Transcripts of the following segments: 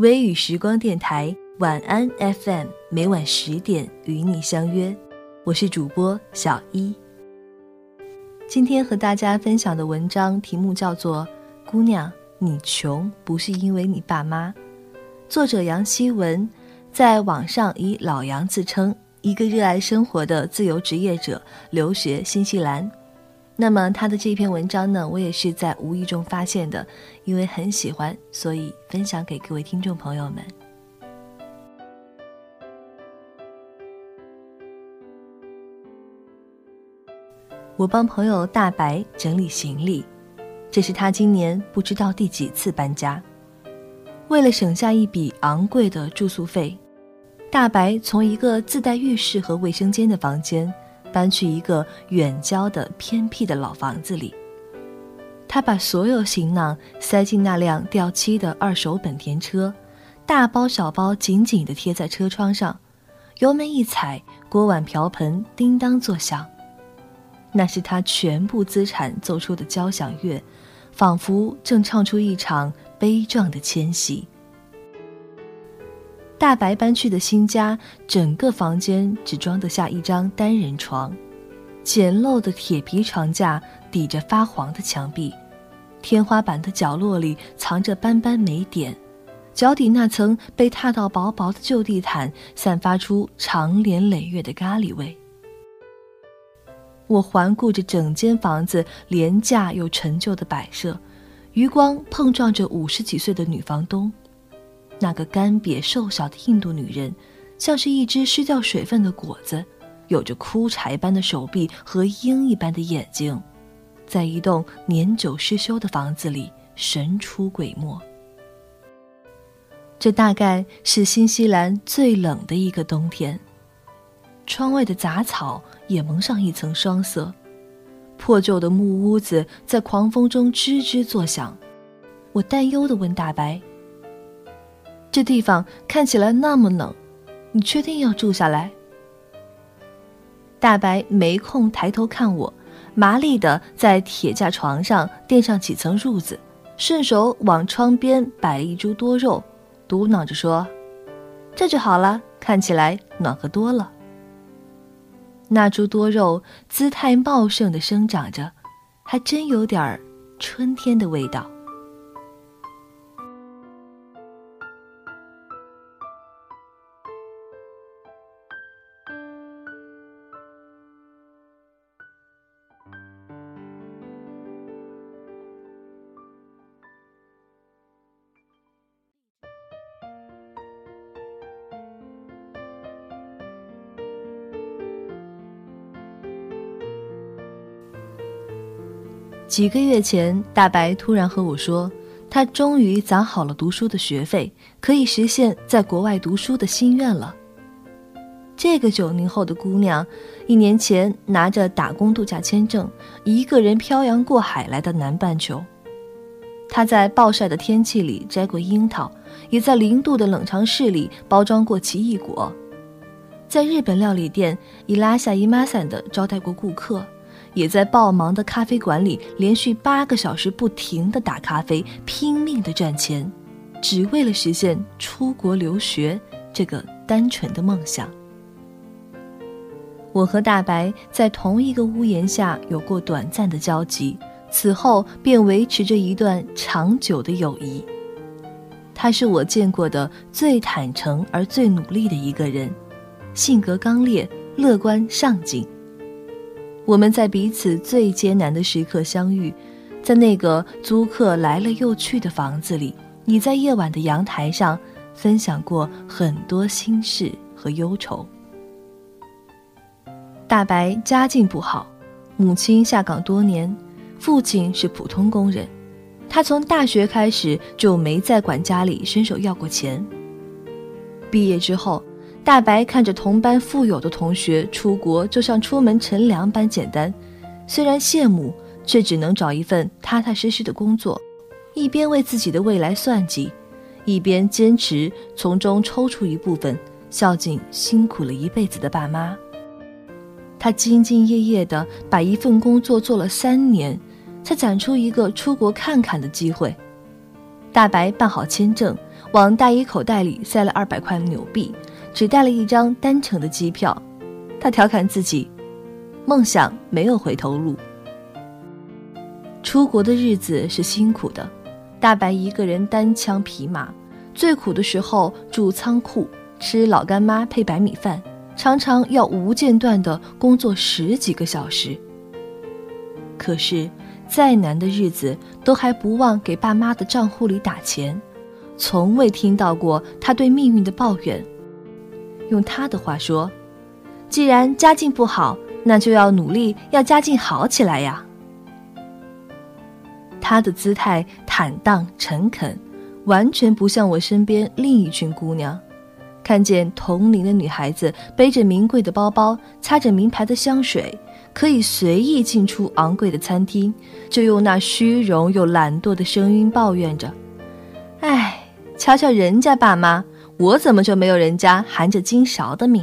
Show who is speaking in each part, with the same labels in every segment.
Speaker 1: 微雨时光电台，晚安 FM，每晚十点与你相约。我是主播小一。今天和大家分享的文章题目叫做《姑娘，你穷不是因为你爸妈》，作者杨希文，在网上以老杨自称，一个热爱生活的自由职业者，留学新西兰。那么他的这篇文章呢，我也是在无意中发现的，因为很喜欢，所以分享给各位听众朋友们。我帮朋友大白整理行李，这是他今年不知道第几次搬家。为了省下一笔昂贵的住宿费，大白从一个自带浴室和卫生间的房间搬去一个远郊的偏僻的老房子里。他把所有行囊塞进那辆掉漆的二手本田车，大包小包紧紧地贴在车窗上，油门一踩，锅碗瓢盆叮当作响。那是他全部资产奏出的交响乐，仿佛正唱出一场悲壮的迁徙。大白搬去的新家，整个房间只装得下一张单人床，简陋的铁皮床架抵着发黄的墙壁，天花板的角落里藏着斑斑霉点，脚底那层被踏到薄薄的旧地毯散发出长年累月的咖喱味。我环顾着整间房子廉价又陈旧的摆设，余光碰撞着五十几岁的女房东，那个干瘪瘦小的印度女人，像是一只失掉水分的果子，有着枯柴般的手臂和鹰一般的眼睛，在一栋年久失修的房子里神出鬼没。这大概是新西兰最冷的一个冬天。窗外的杂草也蒙上一层霜色，破旧的木屋子在狂风中吱吱作响。我担忧地问大白：“这地方看起来那么冷，你确定要住下来？”大白没空抬头看我，麻利的在铁架床上垫上几层褥子，顺手往窗边摆一株多肉，嘟囔着说：“这就好了，看起来暖和多了。”那株多肉姿态茂盛的生长着，还真有点儿春天的味道。几个月前，大白突然和我说，他终于攒好了读书的学费，可以实现在国外读书的心愿了。这个九零后的姑娘，一年前拿着打工度假签证，一个人漂洋过海来到南半球。她在暴晒的天气里摘过樱桃，也在零度的冷藏室里包装过奇异果，在日本料理店伊拉夏姨妈伞的招待过顾客。也在爆忙的咖啡馆里连续八个小时不停地打咖啡，拼命地赚钱，只为了实现出国留学这个单纯的梦想。我和大白在同一个屋檐下有过短暂的交集，此后便维持着一段长久的友谊。他是我见过的最坦诚而最努力的一个人，性格刚烈、乐观、上进。我们在彼此最艰难的时刻相遇，在那个租客来了又去的房子里，你在夜晚的阳台上分享过很多心事和忧愁。大白家境不好，母亲下岗多年，父亲是普通工人。他从大学开始就没再管家里伸手要过钱。毕业之后，大白看着同班富有的同学出国，就像出门乘凉般简单。虽然羡慕，却只能找一份踏踏实实的工作，一边为自己的未来算计，一边坚持从中抽出一部分孝敬辛苦了一辈子的爸妈。他兢兢业业地把一份工作做了三年，才攒出一个出国看看的机会。大白办好签证，往大衣口袋里塞了二百块纽币，只带了一张单程的机票。他调侃自己：“梦想没有回头路。”出国的日子是辛苦的，大白一个人单枪匹马，最苦的时候住仓库，吃老干妈配白米饭。常常要无间断的工作十几个小时。可是，再难的日子都还不忘给爸妈的账户里打钱，从未听到过他对命运的抱怨。用他的话说：“既然家境不好，那就要努力，要家境好起来呀。”他的姿态坦荡诚恳，完全不像我身边另一群姑娘。看见同龄的女孩子背着名贵的包包，擦着名牌的香水，可以随意进出昂贵的餐厅，就用那虚荣又懒惰的声音抱怨着：“哎，瞧瞧人家爸妈，我怎么就没有人家含着金勺的命？”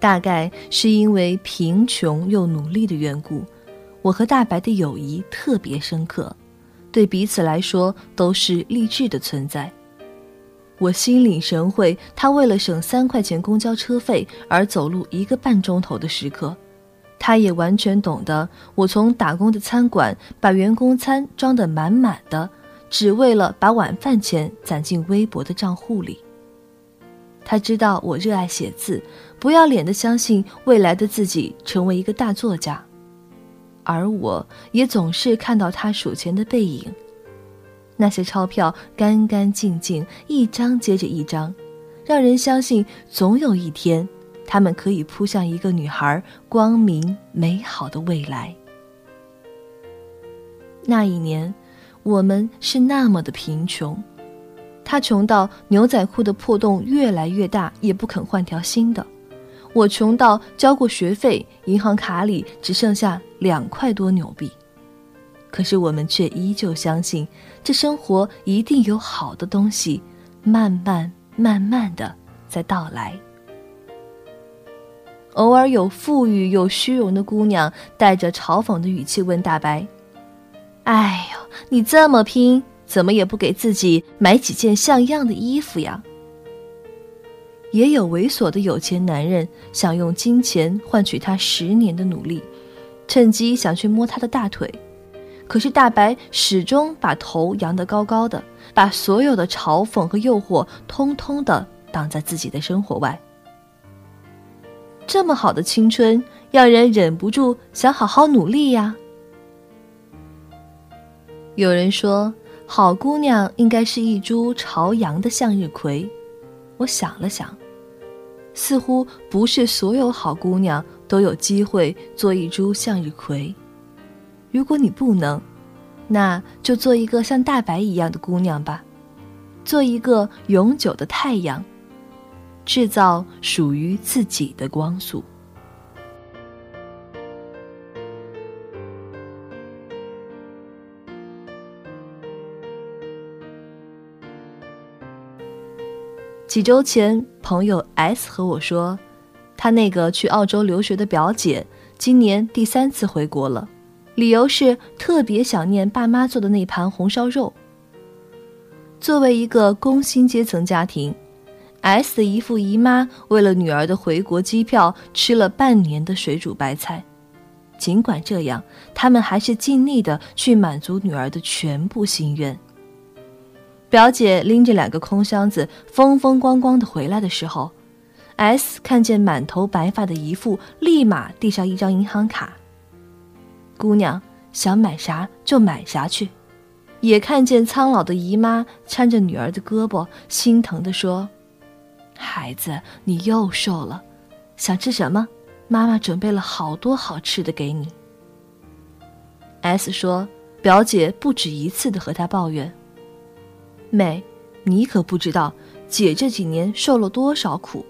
Speaker 1: 大概是因为贫穷又努力的缘故，我和大白的友谊特别深刻。对彼此来说都是励志的存在。我心领神会，他为了省三块钱公交车费而走路一个半钟头的时刻，他也完全懂得我从打工的餐馆把员工餐装得满满的，只为了把晚饭钱攒进微薄的账户里。他知道我热爱写字，不要脸的相信未来的自己成为一个大作家。而我也总是看到他数钱的背影，那些钞票干干净净，一张接着一张，让人相信总有一天，他们可以扑向一个女孩光明美好的未来。那一年，我们是那么的贫穷，他穷到牛仔裤的破洞越来越大，也不肯换条新的。我穷到交过学费，银行卡里只剩下两块多纽币，可是我们却依旧相信，这生活一定有好的东西，慢慢慢慢的在到来。偶尔有富裕又虚荣的姑娘，带着嘲讽的语气问大白：“，你这么拼，怎么也不给自己买几件像样的衣服呀？”也有猥琐的有钱男人想用金钱换取他十年的努力，趁机想去摸他的大腿，可是大白始终把头扬得高高的，把所有的嘲讽和诱惑通通的挡在自己的生活外。这么好的青春，让人忍不住想好好努力呀。有人说，好姑娘应该是一株朝阳的向日葵，我想了想。似乎不是所有好姑娘都有机会做一株向日葵。如果你不能，那就做一个像大白一样的姑娘吧，做一个永久的太阳，制造属于自己的光束。几周前，朋友 S 和我说，他那个去澳洲留学的表姐今年第三次回国了，理由是特别想念爸妈做的那盘红烧肉。作为一个工薪阶层家庭，S 的姨父姨妈为了女儿的回国机票吃了半年的水煮白菜，尽管这样，他们还是尽力的去满足女儿的全部心愿。表姐拎着两个空箱子，风风光光的回来的时候，S 看见满头白发的姨父，立马递上一张银行卡。姑娘想买啥就买啥去，也看见苍老的姨妈搀着女儿的胳膊，心疼地说：“孩子，你又瘦了，想吃什么？妈妈准备了好多好吃的给你。”S 说：“表姐不止一次的和他抱怨，美，你可不知道，姐这几年受了多少苦。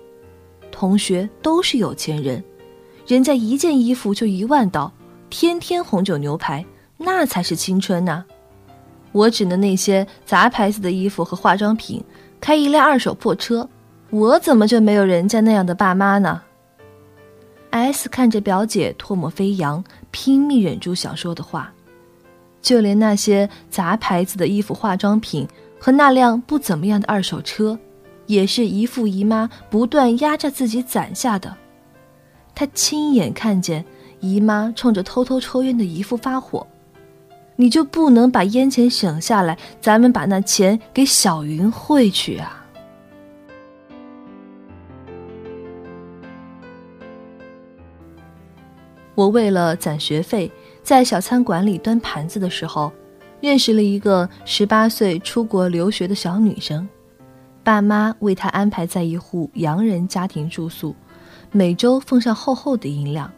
Speaker 1: 同学都是有钱人，人家一件衣服就一万刀，天天红酒牛排，那才是青春呐。”我只能那些杂牌子的衣服和化妆品，开一辆二手破车，我怎么就没有人家那样的爸妈呢？S 看着表姐唾沫飞扬，拼命忍住想说的话，就连那些杂牌子的衣服、化妆品和那辆不怎么样的二手车，也是姨父姨妈不断压榨自己攒下的。他亲眼看见姨妈冲着偷偷抽烟的姨父发火。你就不能把烟钱省下来？咱们把那钱给小云汇去啊！我为了攒学费，在小餐馆里端盘子的时候，认识了一个十八岁出国留学的小女生，爸妈为她安排在一户洋人家庭住宿，每周奉上厚厚的银两，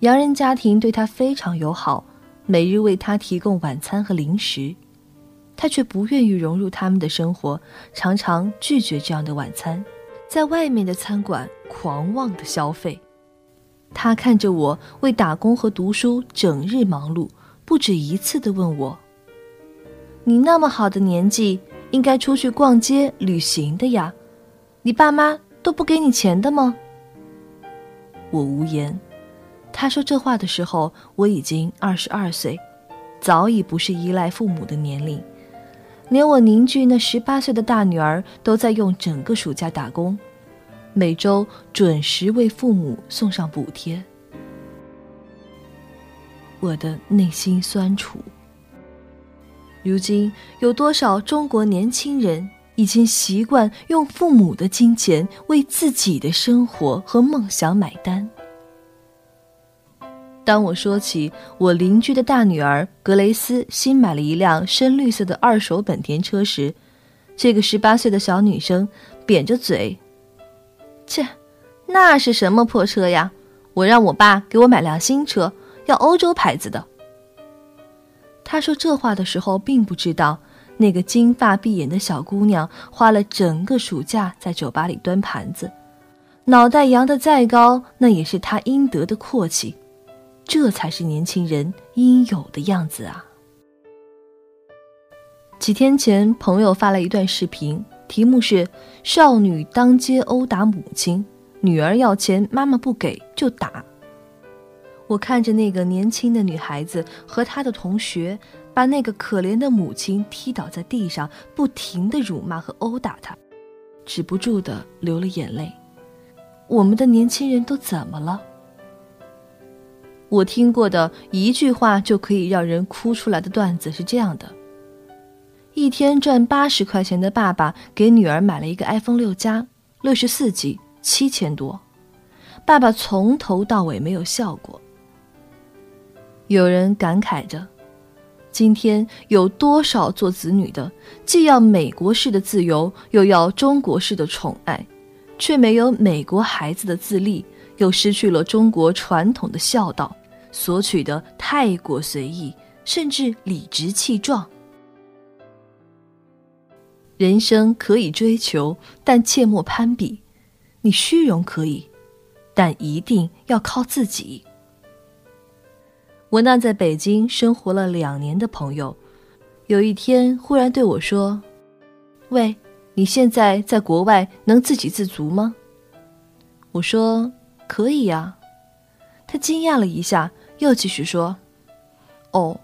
Speaker 1: 洋人家庭对她非常友好。每日为她提供晚餐和零食，他却不愿意融入他们的生活，常常拒绝这样的晚餐，在外面的餐馆狂妄的消费。他看着我为打工和读书整日忙碌，不止一次的问我：“你那么好的年纪，应该出去逛街旅行的呀，你爸妈都不给你钱的吗？”我无言。他说这话的时候，我已经二十二岁，早已不是依赖父母的年龄。连我邻居那十八岁的大女儿都在用整个暑假打工，每周准时为父母送上补贴。我的内心酸楚。如今有多少中国年轻人已经习惯用父母的金钱为自己的生活和梦想买单？当我说起我邻居的大女儿格雷斯新买了一辆深绿色的二手本田车时，这个十八岁的小女生扁着嘴：“切，那是什么破车呀？我让我爸给我买辆新车，要欧洲牌子的。”他说这话的时候，并不知道那个金发碧眼的小姑娘花了整个暑假在酒吧里端盘子，脑袋扬得再高，那也是她应得的阔气。这才是年轻人应有的样子啊！几天前，朋友发了一段视频，题目是“少女当街殴打母亲，女儿要钱，妈妈不给就打”。我看着那个年轻的女孩子和她的同学，把那个可怜的母亲踢倒在地上，不停的辱骂和殴打她，止不住的流了眼泪。我们的年轻人都怎么了？我听过的一句话就可以让人哭出来的段子是这样的：一天赚八十块钱的爸爸给女儿买了一个 iPhone 六加，六十四 G，七千多。爸爸从头到尾没有笑过。有人感慨着：今天有多少做子女的，既要美国式的自由，又要中国式的宠爱，却没有美国孩子的自立，又失去了中国传统的孝道。索取的太过随意，甚至理直气壮。人生可以追求，但切莫攀比。你虚荣可以，但一定要靠自己。我那在北京生活了两年的朋友，有一天忽然对我说：“喂，你现在在国外能自给自足吗？”我说：“可以呀。”他惊讶了一下。又继续说：“哦，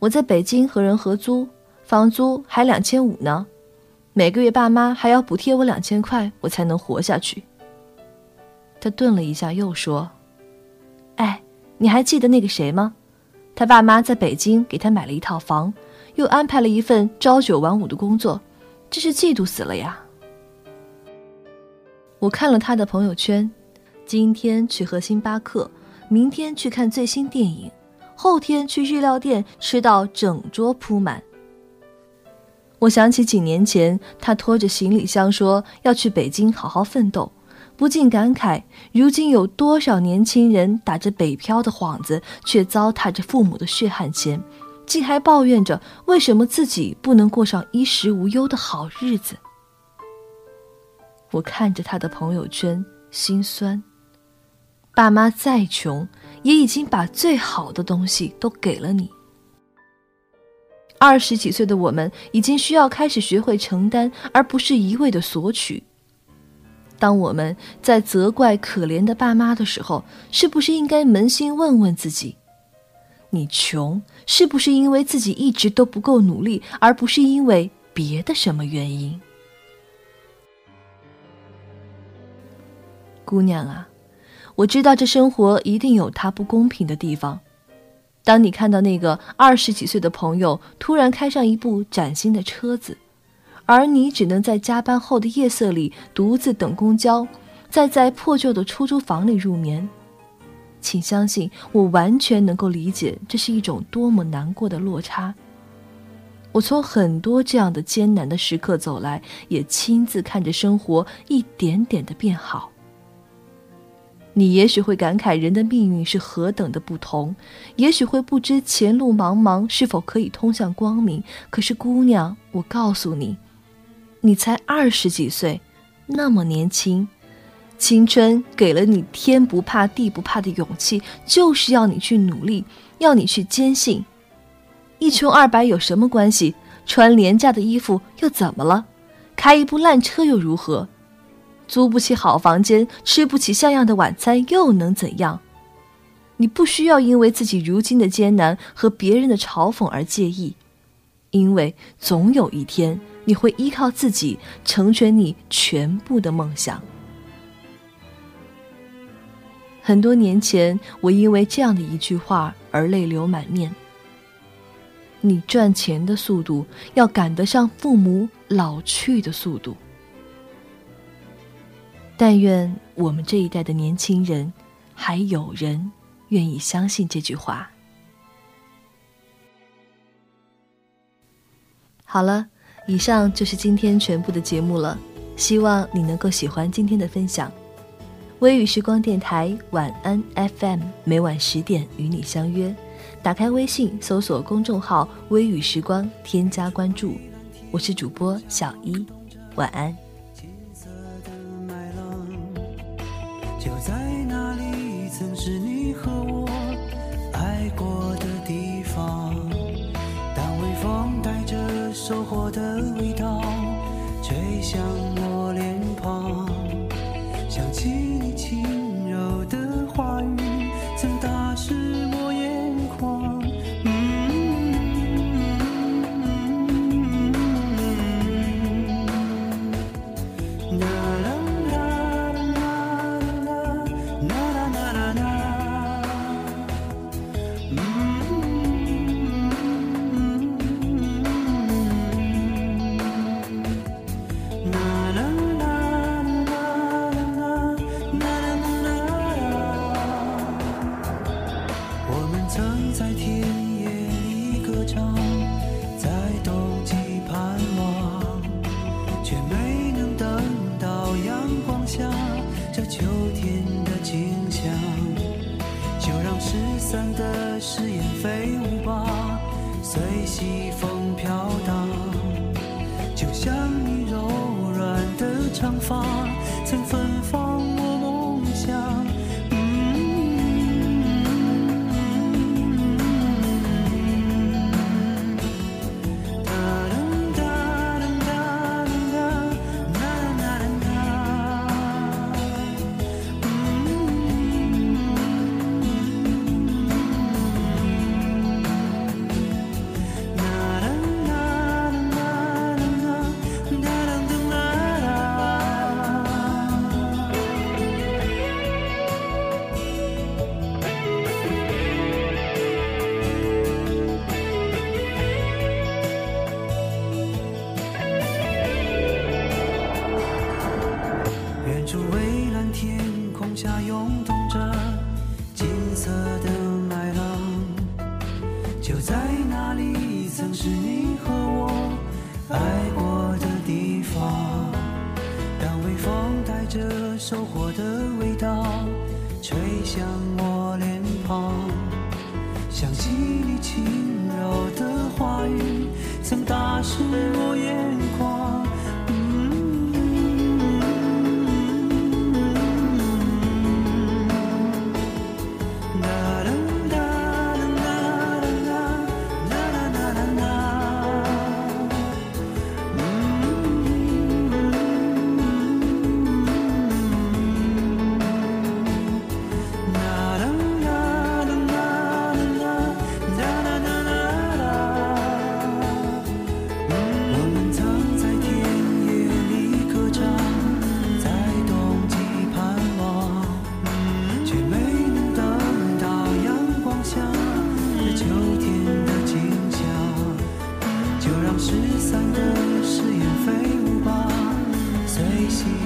Speaker 1: 我在北京和人合租，房租还两千五呢，每个月爸妈还要补贴我两千块，我才能活下去。”他顿了一下，又说：“哎，你还记得那个谁吗？他爸妈在北京给他买了一套房，又安排了一份朝九晚五的工作，真是嫉妒死了呀！”我看了他的朋友圈，今天去喝星巴克。明天去看最新电影，后天去日料店吃到整桌铺满。我想起几年前他拖着行李箱说要去北京好好奋斗，不禁感慨：如今有多少年轻人打着北漂的幌子，却糟蹋着父母的血汗钱，竟还抱怨着为什么自己不能过上衣食无忧的好日子。我看着他的朋友圈，心酸。爸妈再穷，也已经把最好的东西都给了你。二十几岁的我们，已经需要开始学会承担，而不是一味的索取。当我们在责怪可怜的爸妈的时候，是不是应该扪心问问自己：你穷，是不是因为自己一直都不够努力，而不是因为别的什么原因？姑娘啊，我知道这生活一定有它不公平的地方。当你看到那个二十几岁的朋友突然开上一部崭新的车子，而你只能在加班后的夜色里独自等公交，再在破旧的出租房里入眠，请相信我完全能够理解这是一种多么难过的落差。我从很多这样的艰难的时刻走来，也亲自看着生活一点点的变好。你也许会感慨人的命运是何等的不同，也许会不知前路茫茫是否可以通向光明。可是姑娘，我告诉你，你才二十几岁，那么年轻，青春给了你天不怕地不怕的勇气，就是要你去努力，要你去坚信。一穷二白有什么关系？穿廉价的衣服又怎么了？开一部烂车又如何？租不起好房间，吃不起像样的晚餐，又能怎样？你不需要因为自己如今的艰难和别人的嘲讽而介意，因为总有一天你会依靠自己成全你全部的梦想。很多年前，我因为这样的一句话而泪流满面。你赚钱的速度要赶得上父母老去的速度。但愿我们这一代的年轻人，还有人愿意相信这句话。好了，以上就是今天全部的节目了，希望你能够喜欢今天的分享。微雨时光电台晚安 FM，每晚十点与你相约。打开微信，搜索公众号“微雨时光”，添加关注。我是主播小一，晚安。
Speaker 2: 就在那里，曾是你誓言飞舞吧，随西风飘荡，就像你柔软的长发。纸伞的誓言飞舞吧，随心。